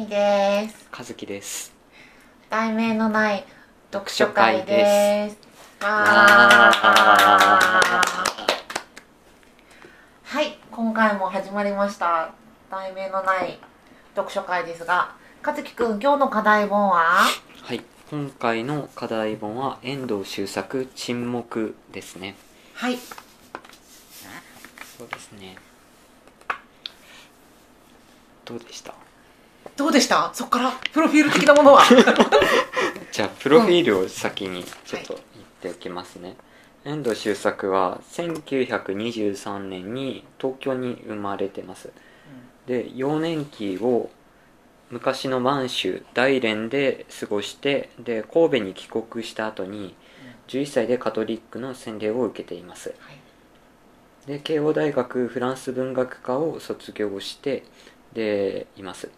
みです。和樹です。題名のない読書会です。わはい今回も始まりました。題名のない読書会ですが和樹くん今日の課題本は？はい今回の課題本は遠藤周作沈黙ですね。はい。そうですね。どうでした？どうでした？そこから？プロフィール的なものは？じゃあプロフィールを先にちょっと言っておきますね、遠藤周作は1923年に東京に生まれてます。で幼年期を昔の満州大連で過ごしてで神戸に帰国した後に11歳でカトリックの洗礼を受けています。はい。で慶応大学フランス文学科を卒業してでいます。うん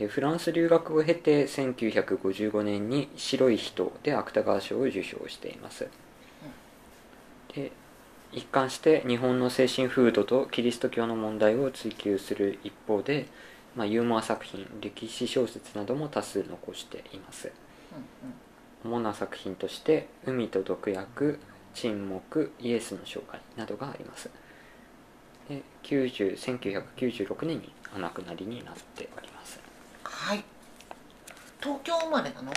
でフランス留学を経て1955年に「白い人」で芥川賞を受賞しています。で一貫して日本の精神風土とキリスト教の問題を追求する一方で、まあ、ユーモア作品歴史小説なども多数残しています。主な作品として「海と毒薬」「沈黙」「イエスの生涯」などがあります。で90 1996年にお亡くなりになっております。はい。東京生まれなの？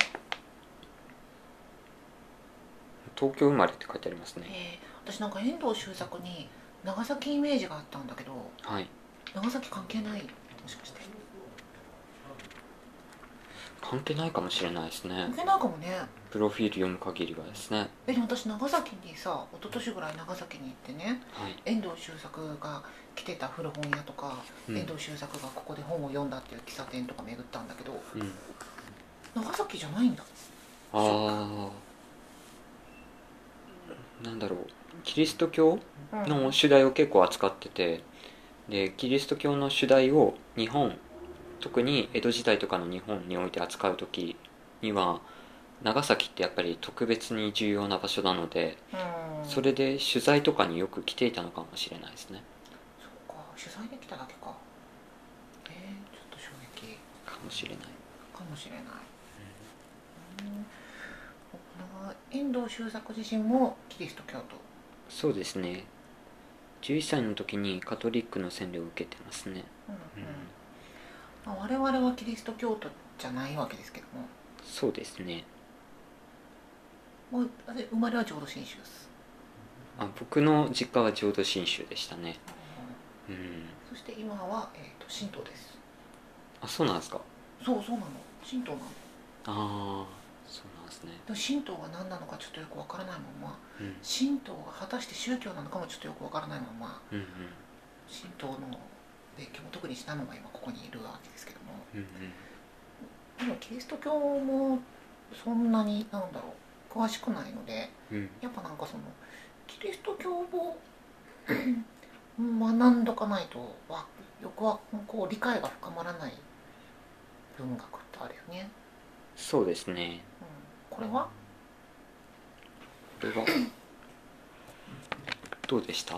東京生まれって書いてありますね。えー、私なんか遠藤周作に長崎イメージがあったんだけどはい。長崎関係ない？もしかして。関係ないかもしれないですね。関係ないかもねプロフィール読む限りはですね。えでも私長崎にさ一昨年ぐらい長崎に行ってねはい。遠藤周作が来てた古本屋とか、うん。遠藤周作がここで本を読んだっていう喫茶店とか巡ったんだけどうん。長崎じゃないんだ。ああなんだろう。キリスト教うん。の主題を結構扱っててでキリスト教の主題を日本特に江戸時代とかの日本において扱う時には長崎ってやっぱり特別に重要な場所なのでうん。それで取材とかによく来ていたのかもしれないですね。そうか取材できただけか。えー、ちょっと衝撃。かもしれない。かもしれない、うん。な遠藤周作自身もキリスト教徒。そうですね。11歳の時にカトリックの洗礼を受けてますね。うんうん。まあ、我々はキリスト教徒じゃないわけですけども。そうですねもうあれ生まれは浄土真宗です、あ僕の実家は浄土真宗でしたね。うん。そして今は、えー、と神道です。あそうなんですか。そうそうなの。神道なの。ああそうなんですね。でも神道が何なのかちょっとよくわからないまま。うん。神道が果たして宗教なのかもちょっとよくわからないまま。うんうん。神道の勉強も特にしたのが今ここにいるわけですけども。うんうん。でもキリスト教もそんなになんだろう詳しくないのでうん。やっぱなんかそのキリスト教を学んどかないとわよくはこう理解が深まらない文学ってあるよね、そうですね。うん、これは？これは？どうでした？い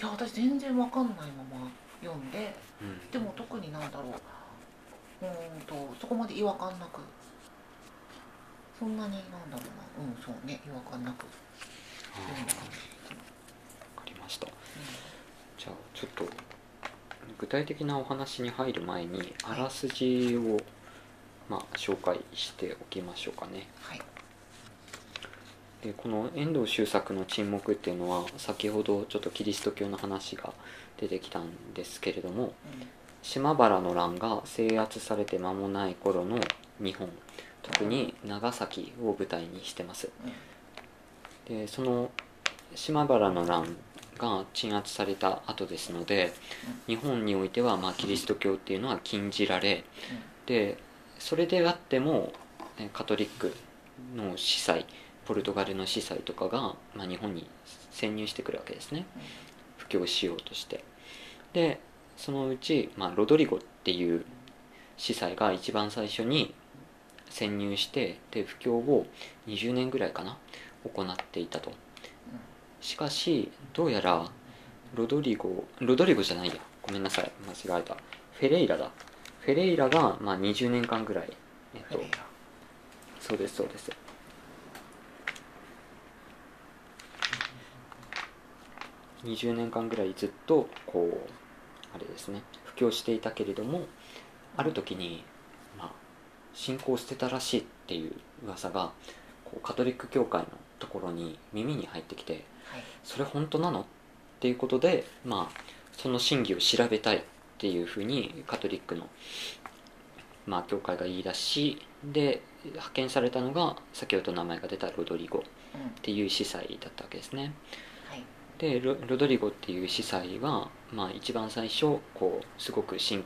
や私全然わかんないまま読んでうん。でも特になんだろう。うーんとそこまで違和感なくそんなになんだろうな。うんそうね。違和感なく。あ読んだ感じ、ーわかりました。じゃあちょっと具体的なお話に入る前にあらすじを、まあ、紹介しておきましょうかね。はい。でこの遠藤周作の沈黙っていうのは先ほどちょっとキリスト教の話が出てきたんですけれども島原の乱が制圧されて間もない頃の日本特に長崎を舞台にしてます。うんでその島原の乱が鎮圧された後ですので日本においてはまあキリスト教っていうのは禁じられでそれであってもカトリックの司祭ポルトガルの司祭とかが、まあ、日本に潜入してくるわけですね。布教しようとして。でそのうち、まあ、ロドリゴっていう司祭が一番最初に潜入してで布教を20年ぐらいかな行っていたと。しかしどうやらロドリゴロドリゴじゃないや。ごめんなさい。間違えた。フェレイラだ。フェレイラが、まあ、20年間ぐらい、えっとそうですそうです。20年間ぐらいずっとこうあれですね。布教していたけれどもある時に、まあ、信仰を捨てたらしいっていう噂がこうカトリック教会のところに耳に入ってきてはい。それ本当なの？っていうことで、まあ、その真偽を調べたいっていうふうにカトリックの、まあ、教会が言い出しで派遣されたのが先ほど名前が出たロドリゴっうんていう司祭だったわけですね。はい。でロロドリゴっていう司祭は、まあ、一番最初こうすごく信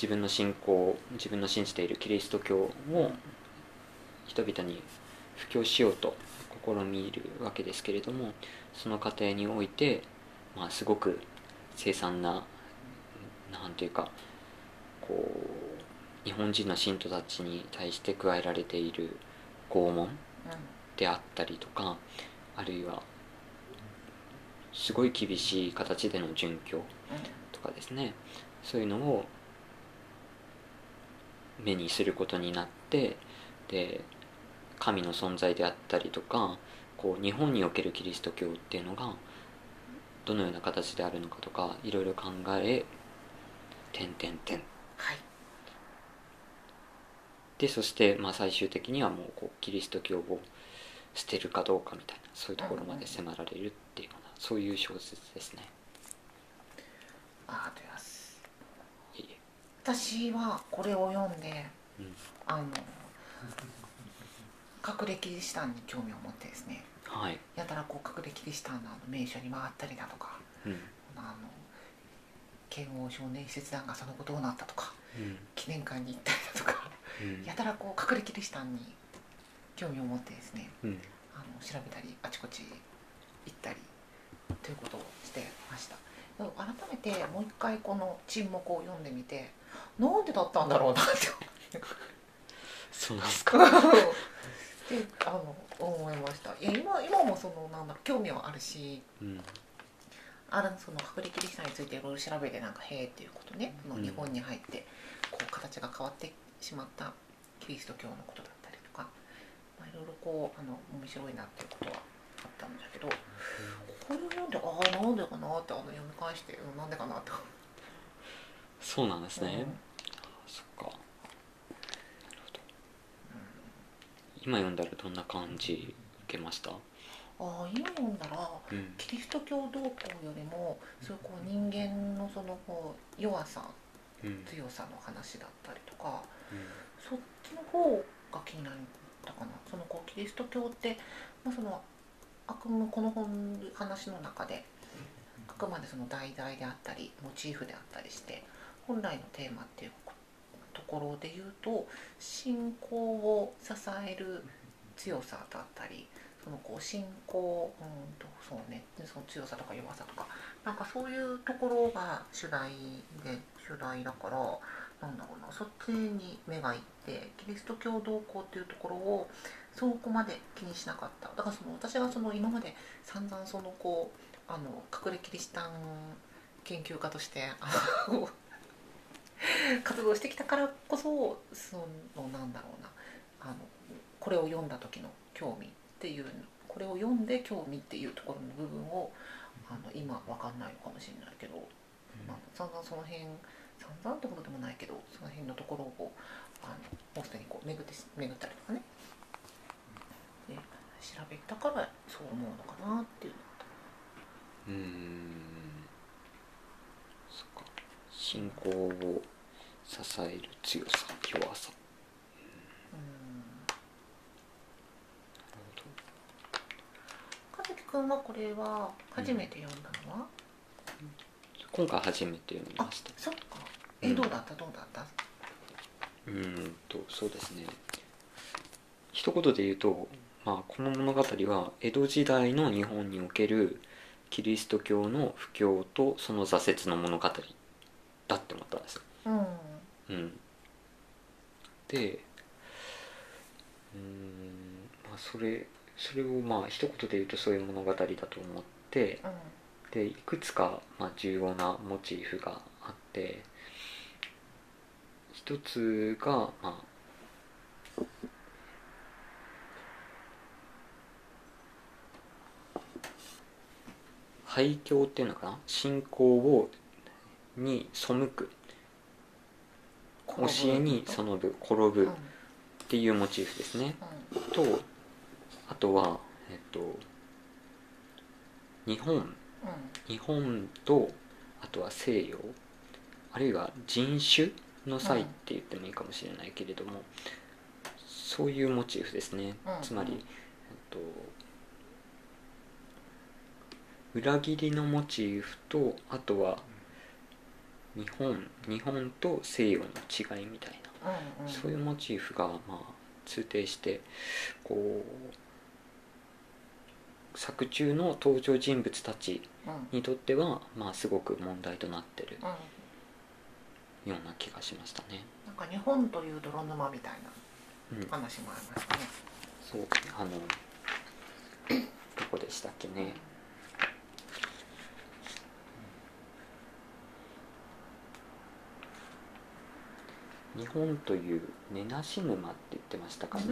自分の信仰自分の信じているキリスト教を人々に布教しようと試みるわけですけれどもその過程において、まあ、すごく凄惨ななんていうかこう日本人の信徒たちに対して加えられている拷問であったりとかあるいはすごい厳しい形での殉教とかですね。そういうのを目にすることになってで神の存在であったりとかこう日本におけるキリスト教っていうのがどのような形であるのかとかいろいろ考え点点点はい。でそして、まあ、最終的にはもうこうキリスト教を捨てるかどうかみたいなそういうところまで迫られるっていうようなそういう小説ですね。ありがとうございますいえいえ私はこれを読んでうん。あの隠れキリシタンに興味を持ってですね。はい、やたらこう隠れキリシタンの名所に回ったりだとかうん。あの剣王少年使節団がその後どうなったとかうん。記念館に行ったりだとかうん。やたらこう隠れキリシタンに興味を持ってですねうん。あの調べたりあちこち行ったりということをしてました。改めてもう一回この沈黙を読んでみてなんでだったんだろうなってそうなんですか。であの思いました。いや今今もそのなんだ興味はあるしうん。あるその隠れキリシタンについていろいろ調べてなんかへえっていうことね。うん。日本に入ってこう形が変わってしまったキリスト教のことだったりとか、まあ、いろいろこうあの面白いなっていうことはあったんだけどこれを読んでああなんでかなってあの読み返してうんなんでかなってそうなんですね、うん。そっか。今読んだらどんな感じ受けました？ああ今読んだらうん。キリスト教動向よりもそういうこう人間のそのこう弱さうん強さの話だったりとかうん。そっちの方が気になったかな。そのこうキリスト教って、まあ、そのあくまこの本話の中であくまでその題材であったりモチーフであったりして本来のテーマっていうところで言うと信仰を支える強さだったりそのこう信仰うんとそうねその強さとか弱さとかなんかそういうところが主題で主題だからなんだろうなそっちに目がいってキリスト教動向っていうところをそこまで気にしなかった。だからその私がその今まで散々そのこうあの隠れキリシタン研究家として 活動してきたからこそそのなんだろうなあのこれを読んだ時の興味っていうこれを読んで興味っていうところの部分をあの今わかんないのかもしれないけど、まあ、散々その辺散々ってことでもないけどその辺のところをあのもうすでにこう巡って巡ったりとかね。で調べたからそう思うのかなっていううーん。そっか信仰を支える強さ弱さ。うん。なるほど。和樹君はこれは初めて読んだのは、今回初めて読みあました。そっか。うん。えどうだった？どうだった？うーんとそうですね。一言で言うと、まあ、この物語は江戸時代の日本におけるキリスト教の布教とその挫折の物語だって思ったんですよ。うん。うん、でうーんまあそれそれをまあ一言で言うとそういう物語だと思ってうん。でいくつかまあ重要なモチーフがあって一つがまあ廃教っていうのかな？信仰をに背く教えに背ぶ転ぶっていうモチーフですね、とあとはえっと日本。日本とあとは西洋。あるいは人種の際って言ってもいいかもしれないけれども、そういうモチーフですね、つまり、えっと、裏切りのモチーフとあとは日本日本と西洋の違いみたいな、うんうん、そういうモチーフがまあ通底してこう作中の登場人物たちにとっては、まあ、すごく問題となってるような気がしましたね。なんか日本という泥沼みたいな話もありましたね。うん、そうあのどこでしたっけね。日本という根なし沼って言ってましたかね。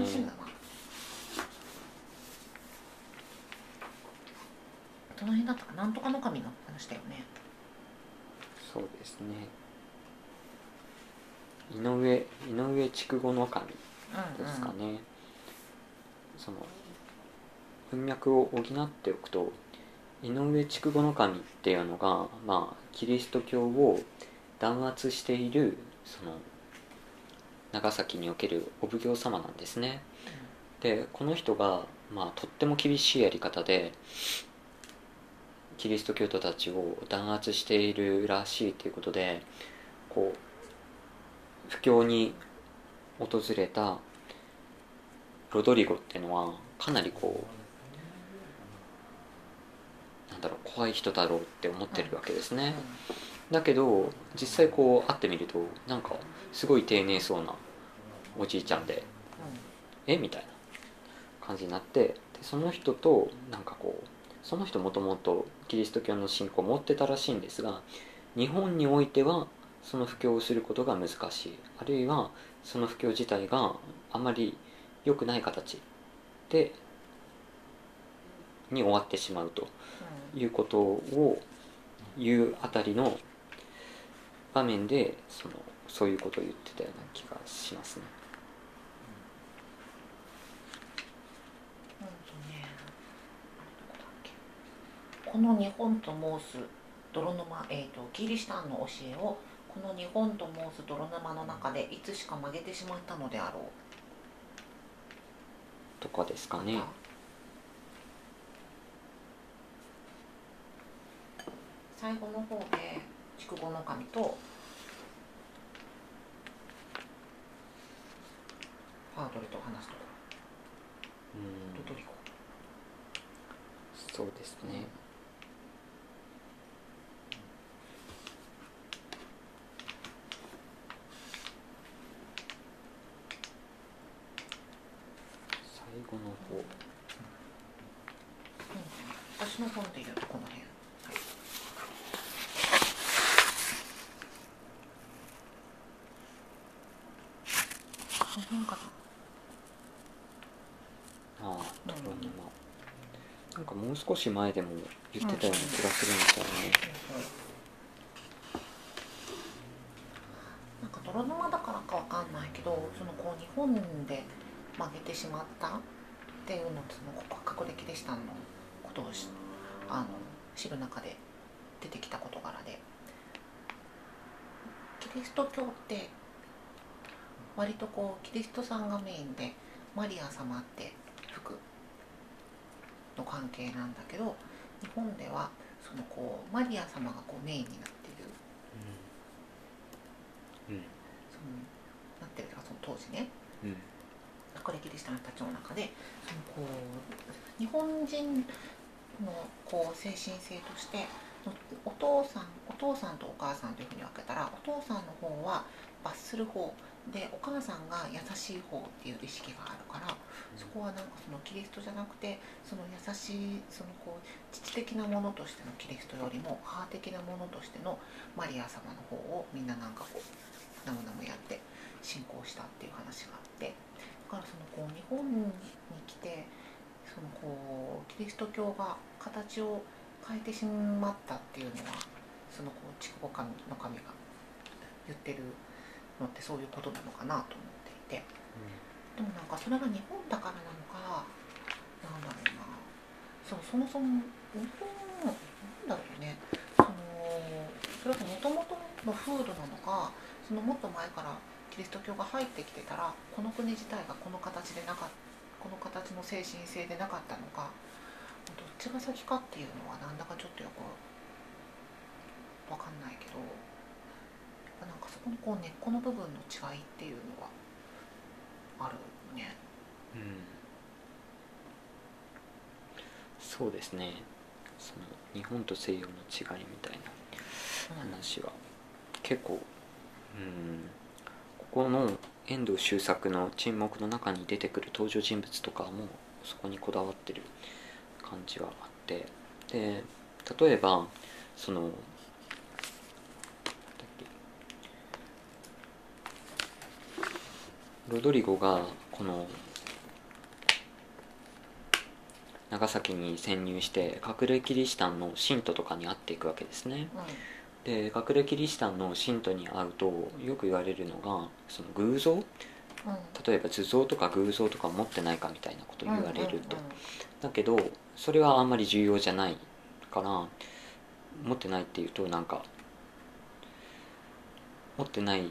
どの辺だったか？なんとかの神の話だよね。そうですね。井上井上筑後の神ですかね、うんうん、その文脈を補っておくと井上筑後の神っていうのがまあキリスト教を弾圧しているその長崎におけるお奉行様なんですね、でこの人が、まあ、とっても厳しいやり方でキリスト教徒たちを弾圧しているらしいということでこう布教に訪れたロドリゴっていうのはかなりこうなんだろう怖い人だろうって思ってるわけですね、だけど実際こう会ってみるとなんかすごい丁寧そうなおじいちゃんで、えみたいな感じになってでその人となんかこうその人もともとキリスト教の信仰を持ってたらしいんですが日本においてはその布教をすることが難しい。あるいはその布教自体があまり良くない形でに終わってしまうということを言うあたりの場面でそのそういうことを言ってたような気がしますね。この日本と申す泥沼、えーと、キリシタンの教えをこの日本と申す泥沼の中でいつしか曲げてしまったのであろうとかですかね？最後の方で筑後の神とパードルと話すところ。うん。そうですね。後の方、うん、私の本でいうとこの辺、はい、このかなああトロニマなんかもう少し前でも言ってたような気がするんですよね、なんか泥沼だからかわかんないけどそのこう日本で曲げてしまったっていうのとその告白歴でしたのことをあの知る中で出てきた事柄で。キリスト教って割とこうキリストさんがメインでマリア様っての関係なんだけど日本ではそのこうマリア様がこうメインになっている、うん。うん、そのなってるかその当時ね、うん。学歴でした人たちの中でそのこう日本人のこう精神性としてお父さんお父さんとお母さんというふうに分けたらお父さんの方は罰する方でお母さんが優しい方っていう意識があるからそこはなんかそのキリストじゃなくてその優しいそのこう父的なものとしてのキリストよりも母的なものとしてのマリア様の方をみんななんかこうなむなむやって信仰したっていう話があって。だからそのこう日本に来てそのこうキリスト教が形を変えてしまったっていうのはそのこう筑後神の神が言ってるのってそういうことなのかなと思っていて。でもなんかそれが日本だからなのかなんだろうな。そうそもそも日本なんだろうね。そのそれがもともとの風土なのかそのもっと前からキリスト教が入ってきてたらこの国自体がこの形でなかこの形の精神性でなかったのかどっちが先かっていうのはなんだかちょっとよくわかんないけどなんかそこのこう根っこの部分の違いっていうのはあるね。うん。そうですね。その日本と西洋の違いみたいな話は結構うん。ここの遠藤周作の沈黙の中に出てくる登場人物とかもそこにこだわってる感じはあって。で例えばそのなんだっけロドリゴがこの長崎に潜入して隠れキリシタンの信徒とかに会っていくわけですね。うん。で隠れキリシタンの信徒に会うとよく言われるのがその偶像？うん。例えば図像とか偶像とか持ってないかみたいなことを言われると、だけどそれはあんまり重要じゃないから持ってないっていうとなんか持ってない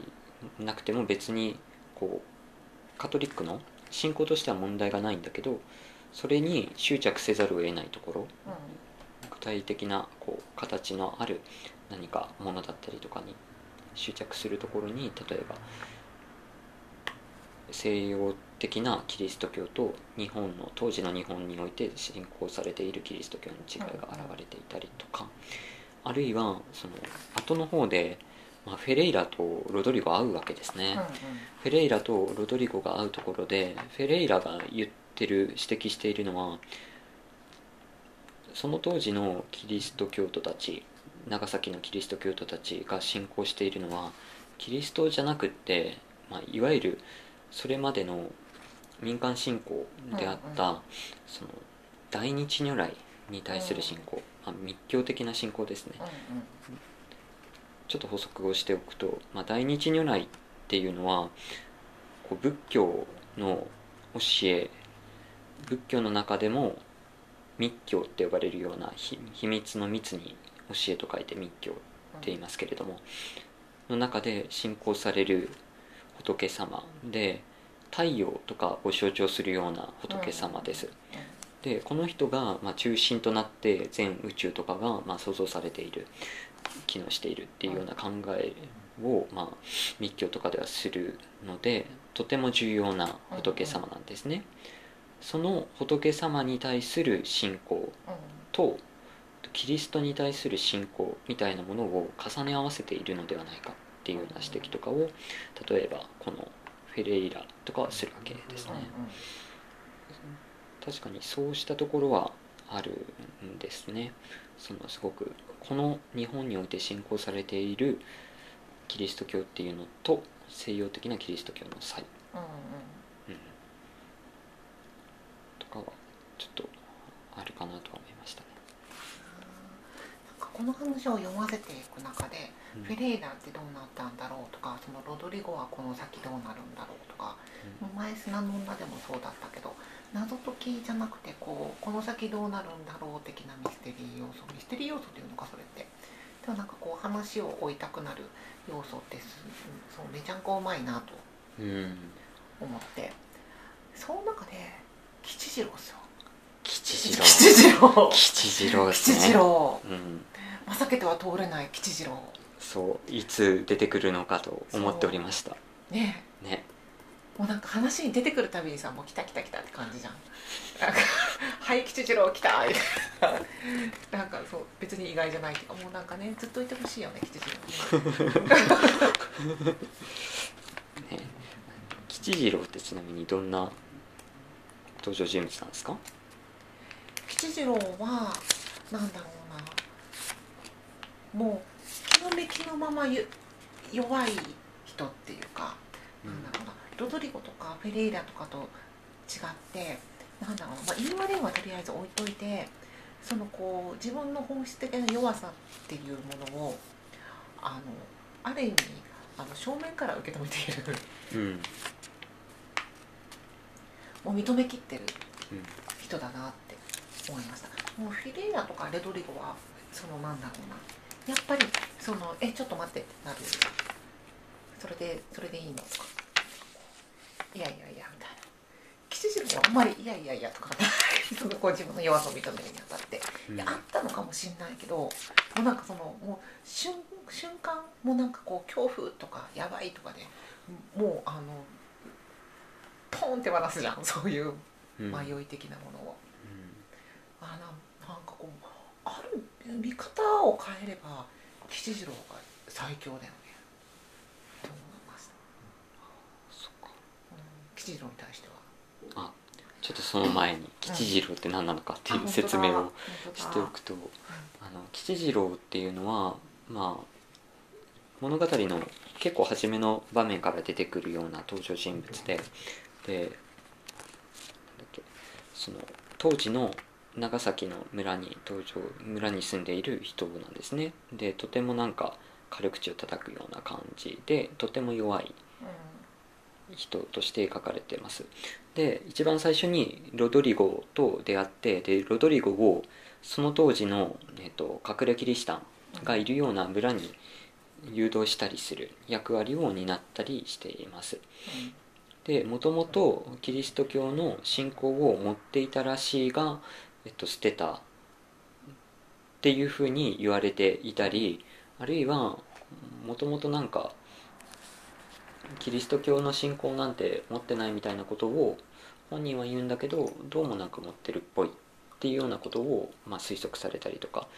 なくても別にこうカトリックの信仰としては問題がないんだけどそれに執着せざるを得ないところうん具体的なこう形のある何かものだったりとかに執着するところに例えば西洋的なキリスト教と日本の当時の日本において信仰されているキリスト教の違いが現れていたりとかあるいはその後の方で、まあ、フェレイラとロドリゴ会うわけですね。うんうん。フェレイラとロドリゴが会うところでフェレイラが言ってる指摘しているのはその当時のキリスト教徒たち長崎のキリスト教徒たちが信仰しているのはキリストじゃなくって、まあ、いわゆるそれまでの民間信仰であった、うんその大日如来に対する信仰、まあ、密教的な信仰ですね、うんうんちょっと補足をしておくと、まあ、大日如来っていうのはこう仏教の教え仏教の中でも密教って呼ばれるようなひ秘密の密に教えと書いて密教って言いますけれどもの中で信仰される仏様で太陽とかを象徴するような仏様です。でこの人が、まあ、中心となって全宇宙とかが、まあ、想像されている機能しているっていうような考えを、まあ、密教とかではするのでとても重要な仏様なんですね。その仏様に対する信仰うん。とキリストに対する信仰みたいなものを重ね合わせているのではないかっていうような指摘とかを例えばこのフェレイラとかはするわけですね。確かにそうしたところはあるんですね。そのすごくこの日本において信仰されているキリスト教っていうのと西洋的なキリスト教の差異、うんうん。うん、とかはちょっとあるかなとは思いましたね、なんかこの話を読ませていく中で、うん。フェレイラってどうなったんだろうとかそのロドリゴはこの先どうなるんだろうとか、前砂の女でもそうだったけど謎解きじゃなくてこうこの先どうなるんだろう的なミステリー要素ミステリー要素っていうのかそれって。でもなんかこう話を追いたくなる要素ってすそうめちゃんこうまいなとうん。思って。その中で吉次郎っすよ。吉次郎。吉次郎。吉次郎です吉ね次郎。うん。まさけては通れない吉次郎。そういつ出てくるのかと思っておりました。ね。ねもうなんか話に出てくるたびにさもう来た来た来たって感じじゃん。なんか「はい吉次郎来た」みたいななんかそう別に意外じゃないっていうかもうなんかねずっといてほしいよね吉次郎ねね吉次郎ってちなみにどんな登場人物なんですか？吉次郎はなんだろうな。もう気のめきのままゆ弱い人っていうかなんだろうなロドリゴとかフェレイラとかと違ってなんだろうな、まあ、言い悪いはとりあえず置いといてそのこう自分の本質的な弱さっていうものをあのある意味あの正面から受け止めている。うん。もう認めきってるうん。人だなって思いました。もうフィレイラとかレドリゴはそのなんだろうな。やっぱりその「えちょっと待って」ってなる。それでそれでいいのとか「いやいやいや」みたいな。吉次郎はあんまり「いやいやいや」とかそのこう自分の弱さを認めるにあたって。うん。いやあったのかもしれないけどもうなんかそのもう瞬瞬間もうなんかこう恐怖とかやばいとかでもうあのポンって渡すじゃん。そういううん。迷い的なものを。うん。あなんなんかこうある見方を変えれば吉次郎が最強だよねと思いました、そっかうん、吉次郎に対しては。ちょっとその前に吉次郎って何なのかっていう説明をしておくとあの吉次郎っていうのはまあ物語の結構初めの場面から出てくるような登場人物ででその当時の長崎の村に登場村に住んでいる人なんですね。でとてもなんか軽口を叩くような感じでとても弱い人として描かれてます。で一番最初にロドリゴと出会ってでロドリゴをその当時の、えっと、隠れキリシタンがいるような村に誘導したりする役割を担ったりしています。でもともとキリスト教の信仰を持っていたらしいが、えっと、捨てたっていうふうに言われていたりあるいはもともとなんかキリスト教の信仰なんて持ってないみたいなことを本人は言うんだけどどうもなんか持ってるっぽいっていうようなことを、まあ、推測されたりとか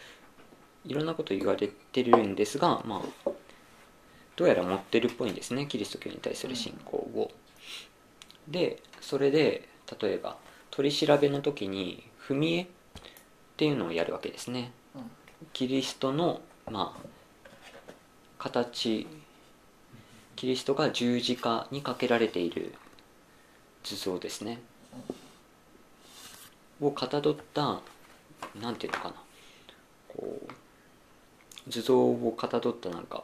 いろんなこと言われてるんですが、まあ、どうやら持ってるっぽいんですねキリスト教に対する信仰を。でそれで例えば取り調べの時に踏み絵っていうのをやるわけですね。うんキリストのまあ形キリストが十字架にかけられている図像ですね。をかたどったなんていうのかな。こう図像をかたどったなんか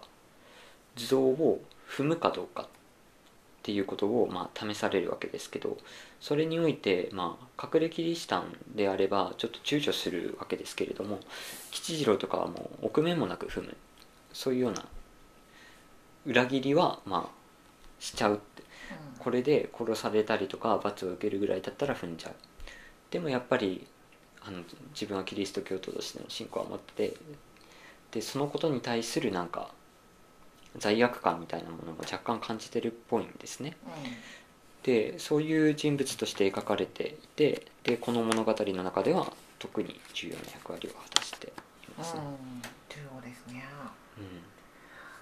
図像を踏むかどうかっていうことをまあ試されるわけですけどそれにおいてまあ隠れキリシタンであればちょっと躊躇するわけですけれども吉次郎とかはもう臆面もなく踏む。そういうような裏切りはまあしちゃうって。これで殺されたりとか罰を受けるぐらいだったら踏んじゃう。でもやっぱりあの自分はキリスト教徒としての信仰を持っててでそのことに対するなんか罪悪感みたいなものも若干感じてるっぽいんですね。でそういう人物として描かれていてでこの物語の中では特に重要な役割を果たしていますね、うん。重要ですね。うん。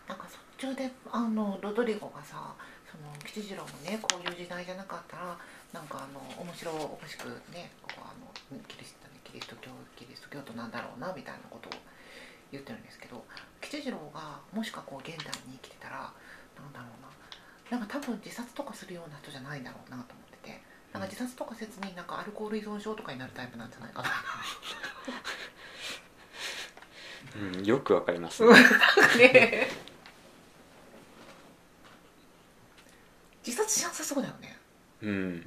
なんか途中であのロドリゴがさその吉次郎もねこういう時代じゃなかったらなんかあの面白おかしくねこうあのキリストキリスト教キリスト教徒なんだろうなみたいなことを言ってるんですけど吉次郎がもしかこう現代に生きてたらなんだろうななんか多分自殺とかするような人じゃないんだろうなと思っててなんか自殺とかせずになんかアルコール依存症とかになるタイプなんじゃないかな。うん、よくわかります、ね自殺しなさそうだよね。うん、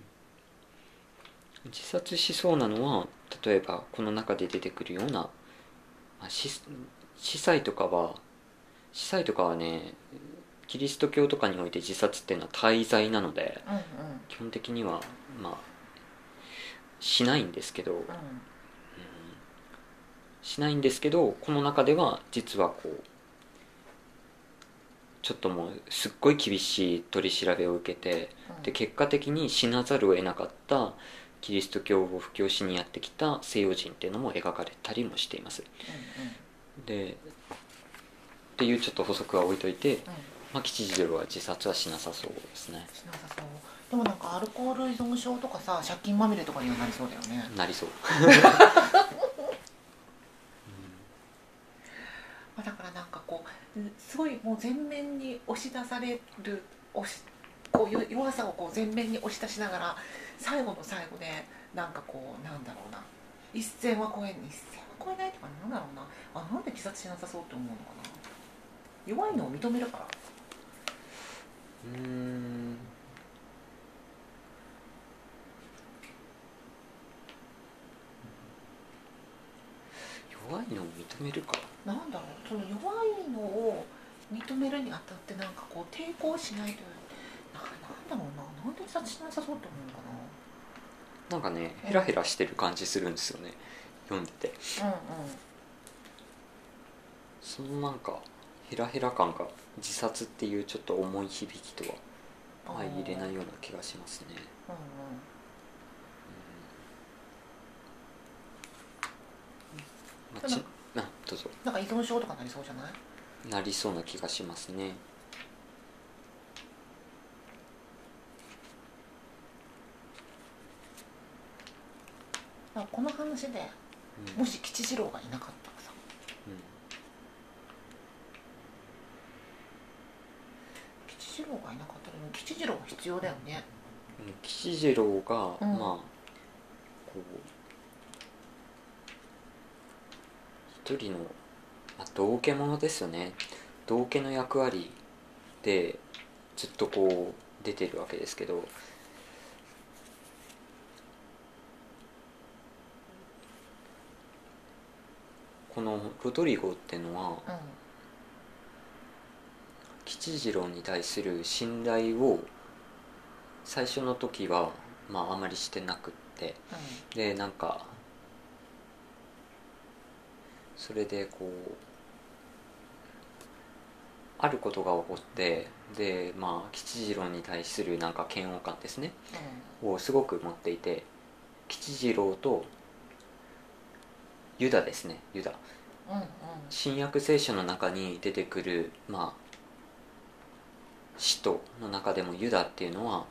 自殺しそうなのは例えばこの中で出てくるような、まあ、司司祭とかは司祭とかはねキリスト教とかにおいて自殺っていうのは大罪なのでうんうん。基本的にはまあしないんですけど、うん。しないんですけどこの中では実はこうちょっともうすっごい厳しい取り調べを受けてうん。で結果的に死なざるを得なかったキリスト教を布教しにやってきた西洋人っていうのも描かれたりもしています。でっていうちょっと補足は置いといて、うんうん。まあ、吉次郎は自殺はしなさそうですね。しなさそう。でもなんかアルコール依存症とかさ借金まみれとかにはなりそうだよね。なりそう まあだからなんかこうすごいもう全面に押し出される押しこうよ弱さをこう前面に押し出しながら最後の最後でなんかこうなんだろうな。一線は越え一線は越えないとかなんだろうな。あなんで自殺しなさそうって思うのかな。弱いのを認めるから。うーん。弱いのを認めるか。なんだろう。その弱いのを認めるにあたってなんかこう抵抗しないというななんだろうな。なんで自殺しなさそうって思うのかな。んかねヘラヘラしてる感じするんですよね。読んでて。なうんうん。そのなんかヘラヘラ感が自殺っていうちょっと重い響きとは相入れないような気がしますね。うんまあちあどうぞ。うんなんか依存症とかなりそうじゃない？なりそうな気がしますね。この話でうん。もし吉次郎がいなかったらさ。うん。吉次郎がいなかったら吉次郎は必要だよね。うん吉次郎が、うん。まあこう一人の、まあ、道家者ですよね。道家の役割でずっとこう出てるわけですけど。このロドリゴっていうのはうん吉次郎に対する信頼を最初の時はまああまりしてなくって。でなんかそれでこうあることが起こってでまあ吉次郎に対するなんか嫌悪感ですね。をすごく持っていて吉次郎とユダですねユダ。うんうんうん。新約聖書の中に出てくるまあ使徒の中でもユダっていうのは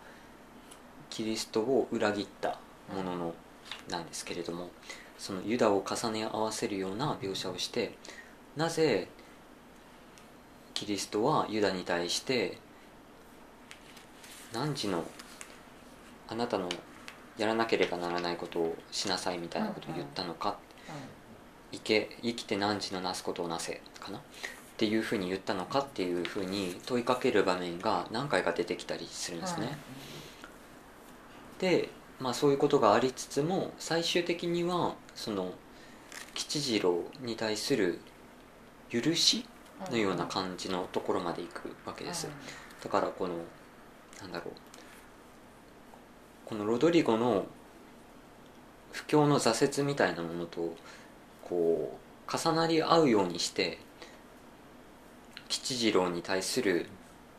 キリストを裏切ったもののなんですけれどもそのユダを重ね合わせるような描写をしてなぜキリストはユダに対して何のあなたのやらなければならないことをしなさいみたいなことを言ったのか生け生きて汝のなすことをなせかなっていうふうに言ったのかっていうふうに問いかける場面が何回か出てきたりするんですね、で、まあ、そういうことがありつつも最終的にはその吉次郎に対する許しのような感じのところまで行くわけです、だからこのなんだろう。このロドリゴの不況の挫折みたいなものとこう重なり合うようにして吉次郎に対する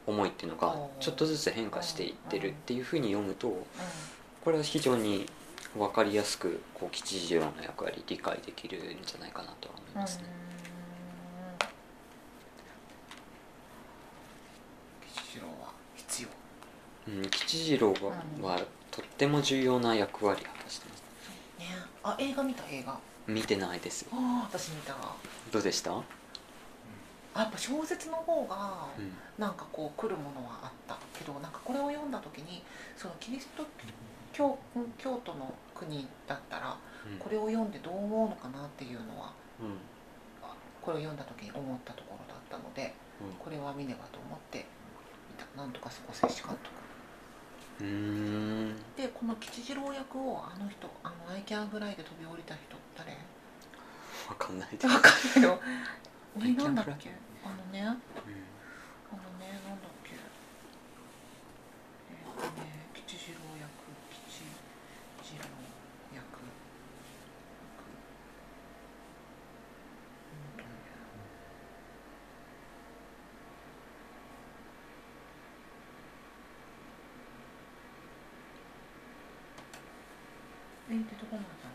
思いっていうのがちょっとずつ変化していってるっていうふうに読むとこれは非常に分かりやすくこう吉次郎の役割理解できるんじゃないかなとは思いますね。吉次郎は必要？うん、吉次郎は,、はとっても重要な役割を果たしてます。ね。あ映画見た？映画。あ見てないですあ私見た。わどうでした、あやっぱ小説の方がうん。なんかこう来るものはあったけどなんかこれを読んだ時にそのキリスト教京都の国だったらうん。これを読んでどう思うのかなっていうのはうん。あこれを読んだ時に思ったところだったのでうん。これは見ねばと思ってなんとかスコセッシ監督でこのキチジロー役をあの人あの I can fly で飛び降りた人誰？わかんない。です、わかんないよ。なんだっけ？あのね。うんねなんだっけえーっとねキチジロー役キチジロー役役うんとねえー、出てこないじゃ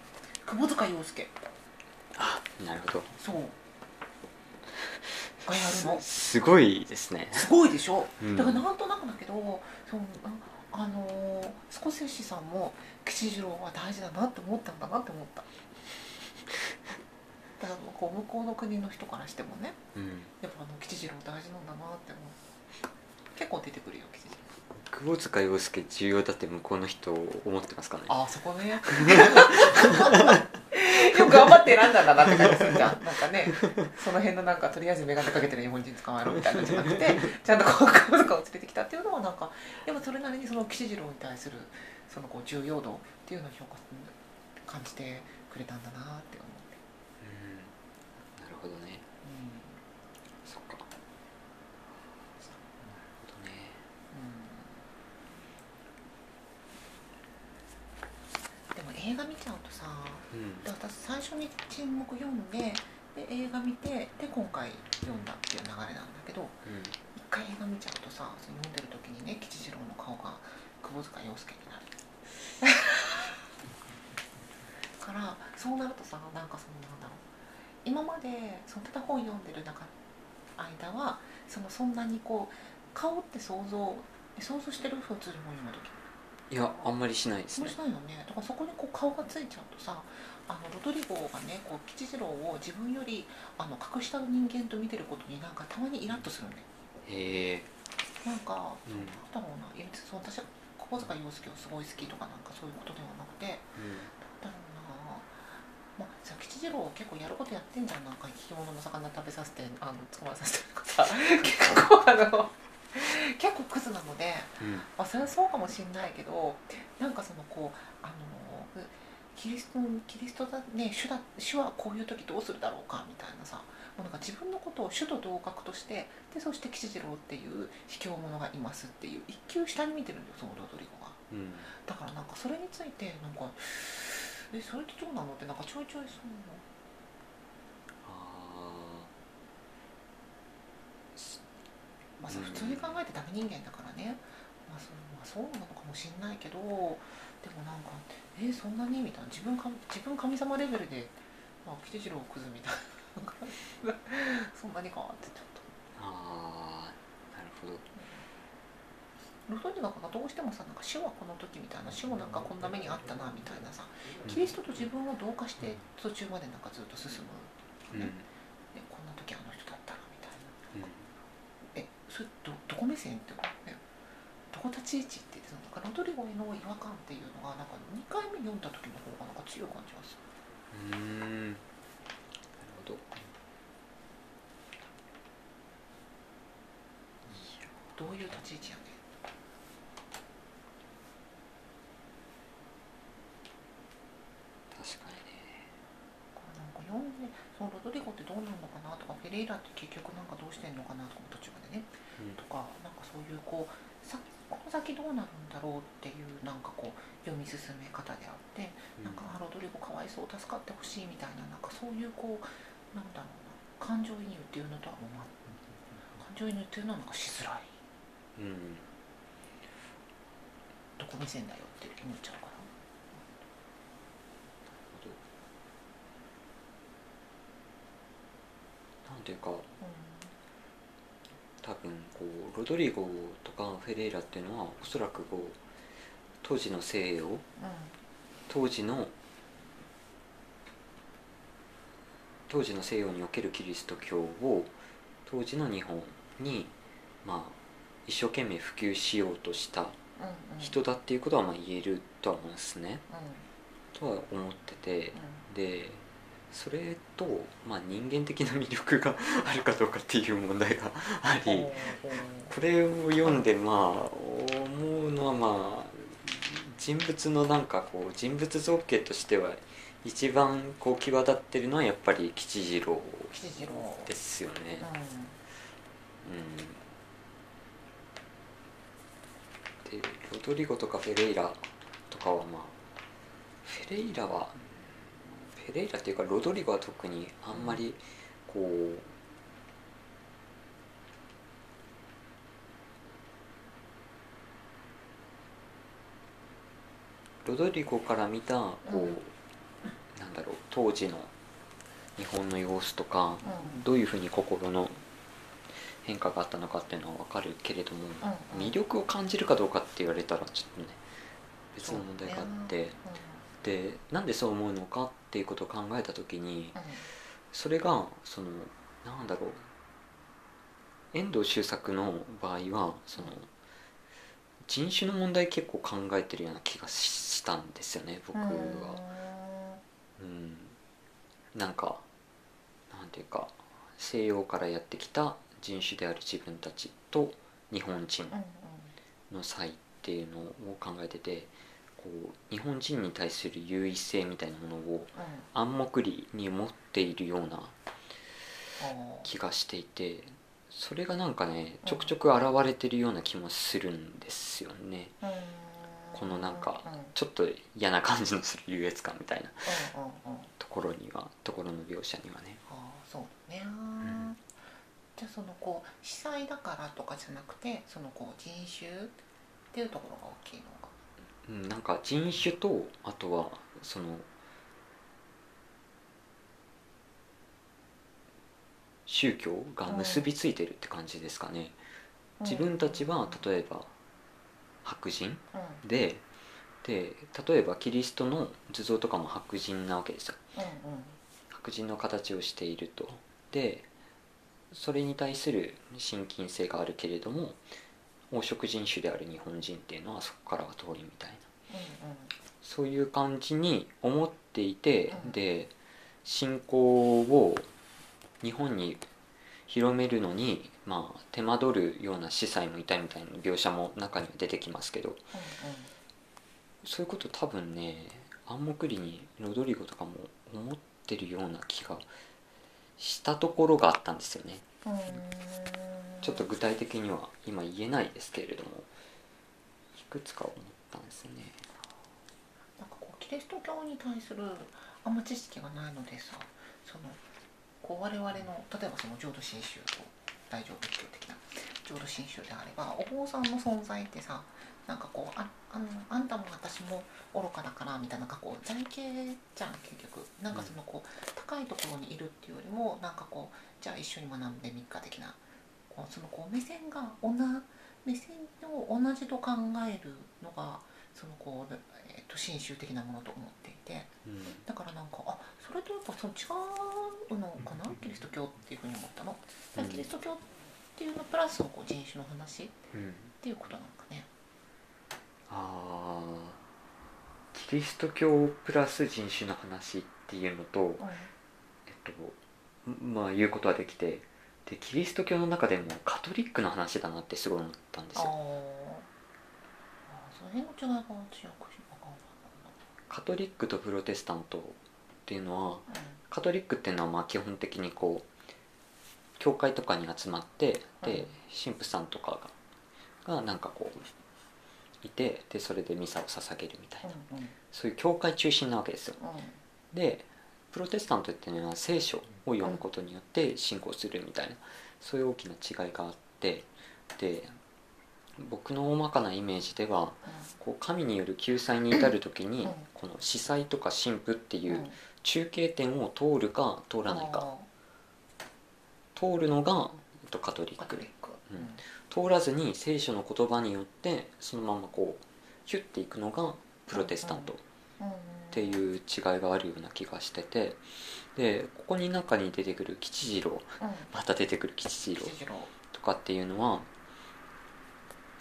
洋介。あなるほど。そう。がやるの。すごいですね。すごいでしょ、うん。だからなんとなくだけどそのああのースコセッシさんも吉次郎は大事だなって思ったんだなって思った。だからこう向こうの国の人からしてもね。うん。やっぱあの吉次郎大事なんだなって思う。結構出てくるよ吉次郎。窪塚洋介重要だって向こうの人思ってますかね？あそこね 頑張って選んだんだなって感じするじゃん。なんかねその辺のなんかとりあえず眼鏡かけてる日本人捕まえろみたいなのじゃなくて ちゃんとこう窪塚を連れてきたっていうのはなんかやっぱそれなりにその吉次郎に対するそのこう重要度っていうのを評価感じてくれたんだなって思って、うん。なるほどね。うそっかなるほどねん、でも映画見ちゃうとさうん。で私最初に「沈黙」読んでで映画見てで今回読んだっていう流れなんだけどうん。一回映画見ちゃうとさその読んでる時にね吉次郎の顔が窪塚洋介になる。からそうなるとさなんかそのなんだろう。今までそのただ本読んでる中間はそのそんなにこう顔って想像想像してる普通に本読む時いやあんまりしないですね。そうしないよね。だからそこにこう顔がついちゃうとさあのロドリゴがねこう吉次郎を自分よりあの格下の人間と見てることになんかたまにイラッとするね。へえ。なんか、うん。なんだろうな。いや別にその私は小塚洋介をすごい好きとかなんかそういうことではなくて。なんだろうな。まあさ吉次郎結構やることやってんじゃん。なんか生き物の魚食べさせてあの捕まえさせてとかさ。結構あの 結構クズなのでうん。まあ、それはそうかもしれないけどなんかそのこうあのキリストキリストだね主だ主はこういう時どうするだろうかみたいなさもうなんか自分のことを主と同格としてでそして吉次郎っていう卑怯者がいますっていう一級下に見てるんだよそのロドリゴが。うん。だからなんかそれについてなんかえそれってどうなのってなんかちょいちょいそうまあ普通に考えてダメ人間だからね、まあそうまあ、そうなのかもしれないけどでもなんかえそんなに？みたいな。自分か自分神様レベルで、まあ、吉次郎クズみたいな。そんなにかってちょっと。あなるほど。ロトニガがどうしてもさなんか主はこの時みたいな。主もなんかこんな目にあったなみたいなさ。キリストと自分を同化して途中までなんかずっと進む、うんねでこんな時あの人だったらみたいなうんえそれどどこ目線っていうかね。どこ立ち位置って言ってたの？かロドリゴへの違和感っていうのがなんか2回目読んだ時の方がなんか強い感じがする。うーん。なるほど。どういう立ち位置やね確かにねこれなんそのロドリゴってどうなるのかなとかフェレイラって結局なんかどうしてんのかなとか途中までねうん。とかなんかそういうこうさこの先どうなるんだろうっていうなんかこう読み進め方であってなんかあロドリゴかわいそう助かってほしいみたいななんかそういうこうなんだろうな感情移入っていうのとはもう、ま、感情移入っていうのはなんかしづらい。うん。どこ目線だよって思っちゃうからなんていうかう多分こうロドリゴとかフェレイラっていうのはおそらくこう当時の西洋んうん。当時の当時の西洋におけるキリスト教を当時の日本にまあ一生懸命普及しようとした人だっていうことはまあ言えるとは思うんですね。うとは思っててん。でそれと、まあ、人間的な魅力があるかどうかっていう問題が ありうんこれを読んでまあ思うのはまあ人物のなんかこう人物造形としては一番こう際立ってるのはやっぱり吉次郎吉次郎ですよね。うん、でロドリゴとかフェレイラとかはまあフェレイラはフェレイラっていうかロドリゴは特にあんまりこうロドリゴから見たこう、うん。なんだろう当時の日本の様子とか、うん。どういうふうに心の変化があったのかっていうのは分かるけれども、うんうん。魅力を感じるかどうかって言われたらちょっとね別の問題があって、でなんでそう思うのかっていうことを考えた時にうん。それがそのなんだろう。遠藤周作の場合はその人種の問題結構考えてるような気がしたんですよね僕は。うん、なんかなんていうか西洋からやってきた人種である自分たちと日本人の差異っていうのを考えててこう日本人に対する優位性みたいなものをうん。暗黙里に持っているような気がしていてそれがなんかねちょくちょく現れてるような気もするんですよね。うん。このなんかちょっと嫌な感じのする優越感みたいなところにはところの描写にはね。ああそうね、ん。じゃあそのこう司祭だからとかじゃなくてそのこう人種っていうところが大きいの？かうんなんか人種とあとはその宗教が結びついてるって感じですかね、自分たちは例えば白人うん。でで例えばキリストの図像とかも白人なわけですよ。うん。白人の形をしていると。でそれに対する親近性があるけれども黄色人種である日本人っていうのはそこからは遠いみたいな。うんうん。そういう感じに思っていて、うん。で信仰を日本に広めるのに、まあ、手間取るような司祭もいたみたいな描写も中には出てきますけどそういうこと多分ね暗黙里にロドリゴとかも思ってるような気がしたところがあったんですよね。うんうんちょっと具体的には今言えないですけれどもいくつか思ったんですよね。なんかこうキリスト教に対するあんま知識がないのでさそのこう我々の例えばその浄土真宗と大乗仏教的な浄土真宗であればお坊さんの存在ってさなんかこうああのあんたも私も愚かだからみたいななんかこう財形じゃん結局。なんかそのこう高いところにいるっていうよりもなんかこうじゃあ一緒に学んでみっか的な。こうそのこう目線が同目線を同じと考えるのがそのこう、えー、と真宗的なものと思っていて。うん。だからなんかあそれとやっぱその違うのかな？キリスト教っていうふうに思ったの。だからキリスト教っていうのプラスこう人種の話っうん。ていうことなのかね。あー。キリスト教プラス人種の話っていうのと、うんえっとまあ言うことはできてでキリスト教の中でもカトリックの話だなってすごい思ったんですよ。あー。その辺の違いが私は分かんない。カトリックとプロテスタントっていうのはな。カトリックっていうのはまあ基本的にこう教会とかに集まってうん。で神父さんとかががなんかこういてでそれでミサを捧げるみたいな。うんうん。そういう教会中心なわけですよ。うん。でプロテスタントっていうのは聖書を読むことによって信仰するみたいなそういう大きな違いがあってで僕の大まかなイメージではこう神による救済に至る時にうん。この司祭とか神父ってうん。いう中継点を通るか通らないか。あ通るのがえっとカトリック。ーカトリック。うん通らずに聖書の言葉によってそのままこうヒュッていくのがプロテスタントうんっていう違いがあるような気がしててでここに中に出てくる吉次郎うん。また出てくる吉次郎とかっていうのは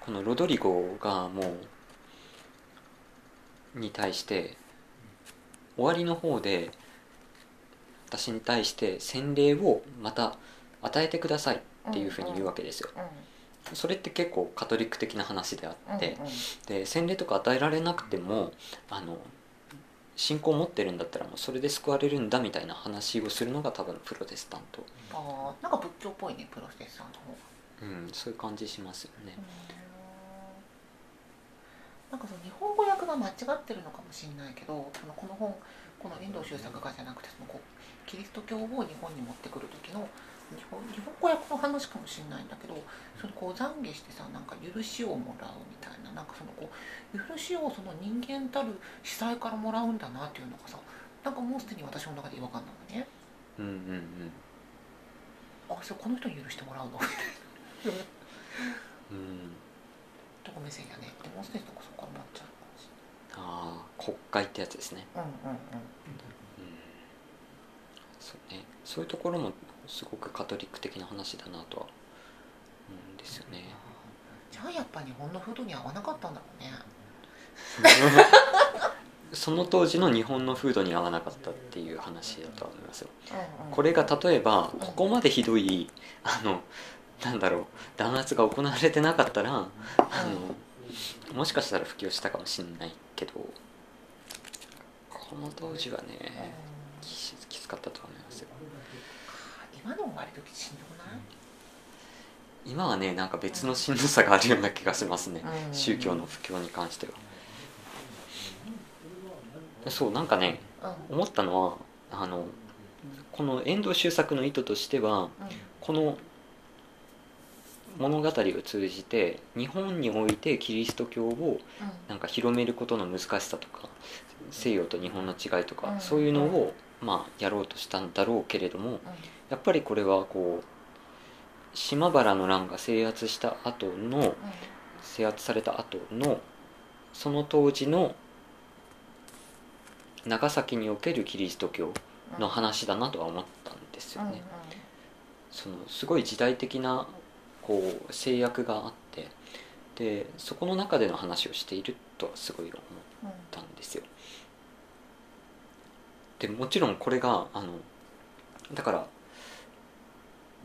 このロドリゴがもうに対して終わりの方で私に対して洗礼をまた与えてくださいっていうふうに言うわけですよ。うんそれって結構カトリック的な話であってうんうん。で洗礼とか与えられなくてもあの信仰を持ってるんだったらもうそれで救われるんだみたいな話をするのが多分プロテスタント、あーなんか仏教っぽいねプロテスタントの方。が。うん、そういう感じしますよね。なんかその日本語訳が間違ってるのかもしれないけどそのこの本この遠藤周作がじゃなくてそのこうキリスト教を日本に持ってくる時の日本日本語訳の話かもしれないんだけどそのこう懺悔してさなんか許しをもらうみたいななんかそのこう許しをその人間たる司祭からもらうんだなっていうのがさなんかもうすでに私の中で違和感なのね。うんうんうん。あそれこの人に許してもらうの？みたいなうん。とこ目線やね。でもうすでにそこそこからなっちゃうかもしああ国会ってやつですね。れないうんうん。うん。そうね。そういうところもすごくカトリック的な話だなとは思うんですよね。じゃゃあやっぱ日本の風土に合わなかったんだろうね。その当時の日本の風土に合わなかったっていう話だとは思いますよ。うんうん。これが例えばここまでひどいあのなんだろう弾圧が行われてなかったらあのもしかしたら普及したかもしれないけどこの当時はうん。ねききつかったと思います。よ今の割としんどくない？今はねなんか別のしんどさがあるような気がしますね。うん。宗教の布教に関しては。そうなんかねうん。思ったのはあのこの遠藤周作の意図としてはうん。この物語を通じて日本においてキリスト教をなんか広めることの難しさとか西洋と日本の違いとか、うん。そういうのを、まあ、やろうとしたんだろうけれどもやっぱりこれはこう島原の乱が制圧した後の制圧された後のその当時の長崎におけるキリスト教の話だなとは思ったんですよね。そのすごい時代的なこう制約があってでそこの中での話をしているとはすごい思ったんですよでもちろんこれがあのだから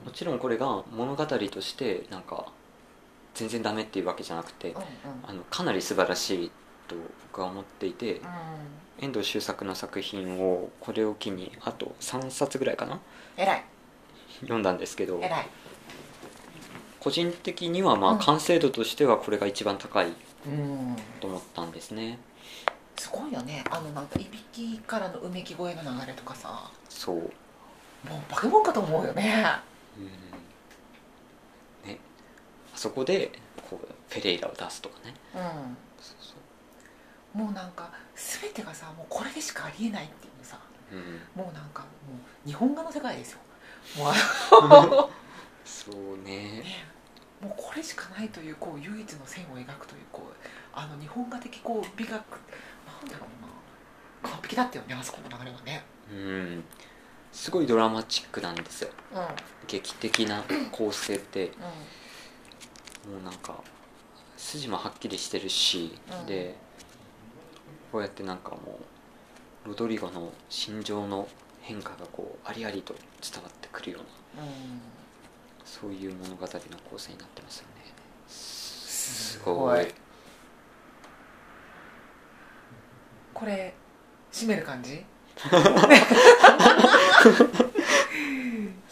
もちろんこれが物語としてなんか全然ダメっていうわけじゃなくてあのかなり素晴らしいと僕は思っていて遠藤周作の作品をこれを機にあと3冊ぐらいかな？えらい。読んだんですけど個人的にはまうん。あ完成度としてはこれが一番高いうん。と思ったんですねすごいよね。あのなんかいびきからのうめき声の流れとかさ。そう、うん、もうバケモンかと思うよね。ね。あそこでこうフェレイラを出すとかね。うん。そうそもうなんか全てがさもうこれでしかありえないっていうさ。う、うん、もうなんかもう日本画の世界ですよ。もう。あの そうね。ね。もうこれしかないというこう唯一の線を描くというこうあの日本画的こう美学なんだろうな。完璧だったよねあそこの流れはね。うん。すごいドラマチックなんですよ。うん。うん劇的な構成って。もうなんか筋もはっきりしてるし、うん。でこうやってなんかもうロドリゴの心情の変化がこうありありと伝わってくるようなうん。そういう物語の構成になってますよね。すすごいごいこれ締める感じ？い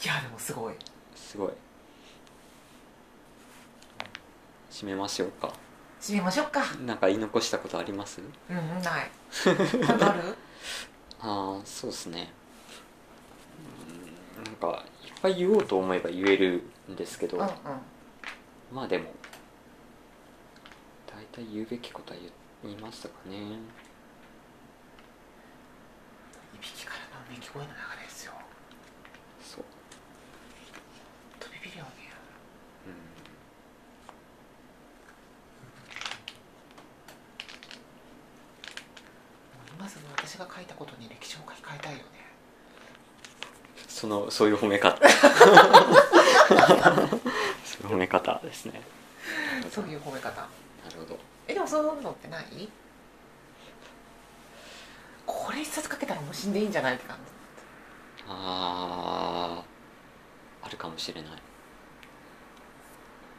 やでもすごい。すごい。締めましょうか。締めましょうか。なんか言い残したことあります？うんうんない。ある？ああそうですね。うんなんかいっぱい言おうと思えば言えるんですけど、うんうん。まあでも大体言うべきことは言言いましたかねいびきからのうめき声の流れですよ。そう、飛びびるよねうん、まず私が書いたことに歴史を書き換えたいよね。そのそういう褒め方。そういう褒め方ですね。そういう褒め方。なるほど。えでもそういうのってない？これ一冊書けたらもう死んでいいんじゃないって感じあーあるかもしれない。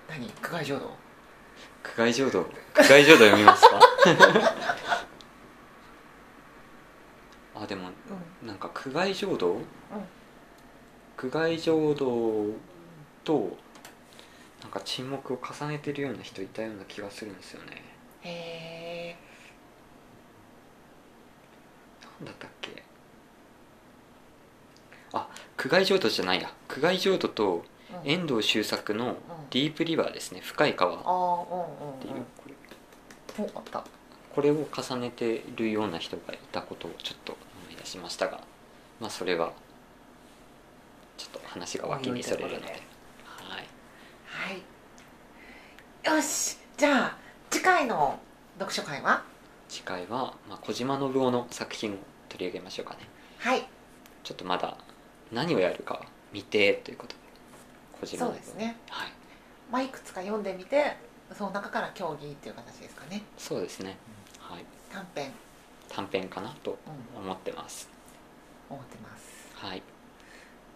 何？苦外浄土？苦外浄土？苦外浄土読みますか？あでもうん。なんか苦外浄土、苦外浄土となんか沈黙を重ねてるような人いたような気がするんですよね。へえだったっけ？あ苦外浄土じゃないや。苦外浄土とうん。遠藤周作のディープリバーですね。深い川。っていううん。これ。おあった。これを重ねてるような人がいたことをちょっと思い出しましたがまあそれはちょっと話が脇にそれるので。はい。はい。よし。じゃあ次回の読書会は？次回は、まあ、小島信夫の作品を取り上げましょうかね。はい。ちょっとまだ何をやるか未定ということで小島信夫。そうですね。はい。まあいくつか読んでみてその中から競技っていう形ですかね。そうですね、はい、短編。短編かなとうん。思ってます。思ってます、はい、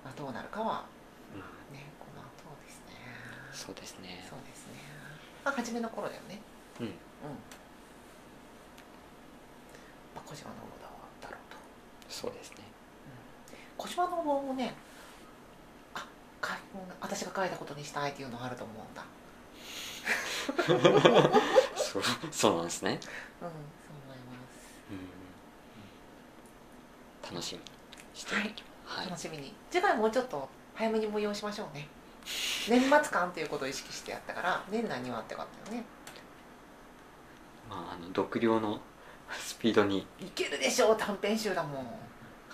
まあ、どうなるかはうん。ねこの後ですね。そうですね。そうですね。まあ初めの頃だよね。うん。うんまあ小島の王だろうと。そうですね。小島の王もねあか私が書いたことにしたいっていうのがあると思うんだ。そうそうなんですね、うんそう思います。うん、楽しみにしておきますはい、楽しみに。次回もうちょっと早めに催しましょうね。年末感ということを意識してやったから年内にはってよかったよね。まああの読量のスピードに。いけるでしょう短編集だもん。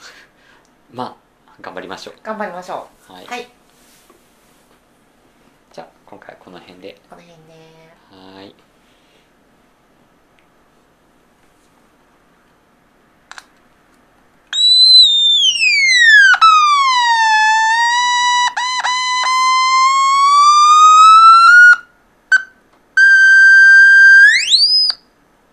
まあ頑張りましょ頑張りましょう。はい。うはい。じゃあ今回はこの辺で。この辺ね。はい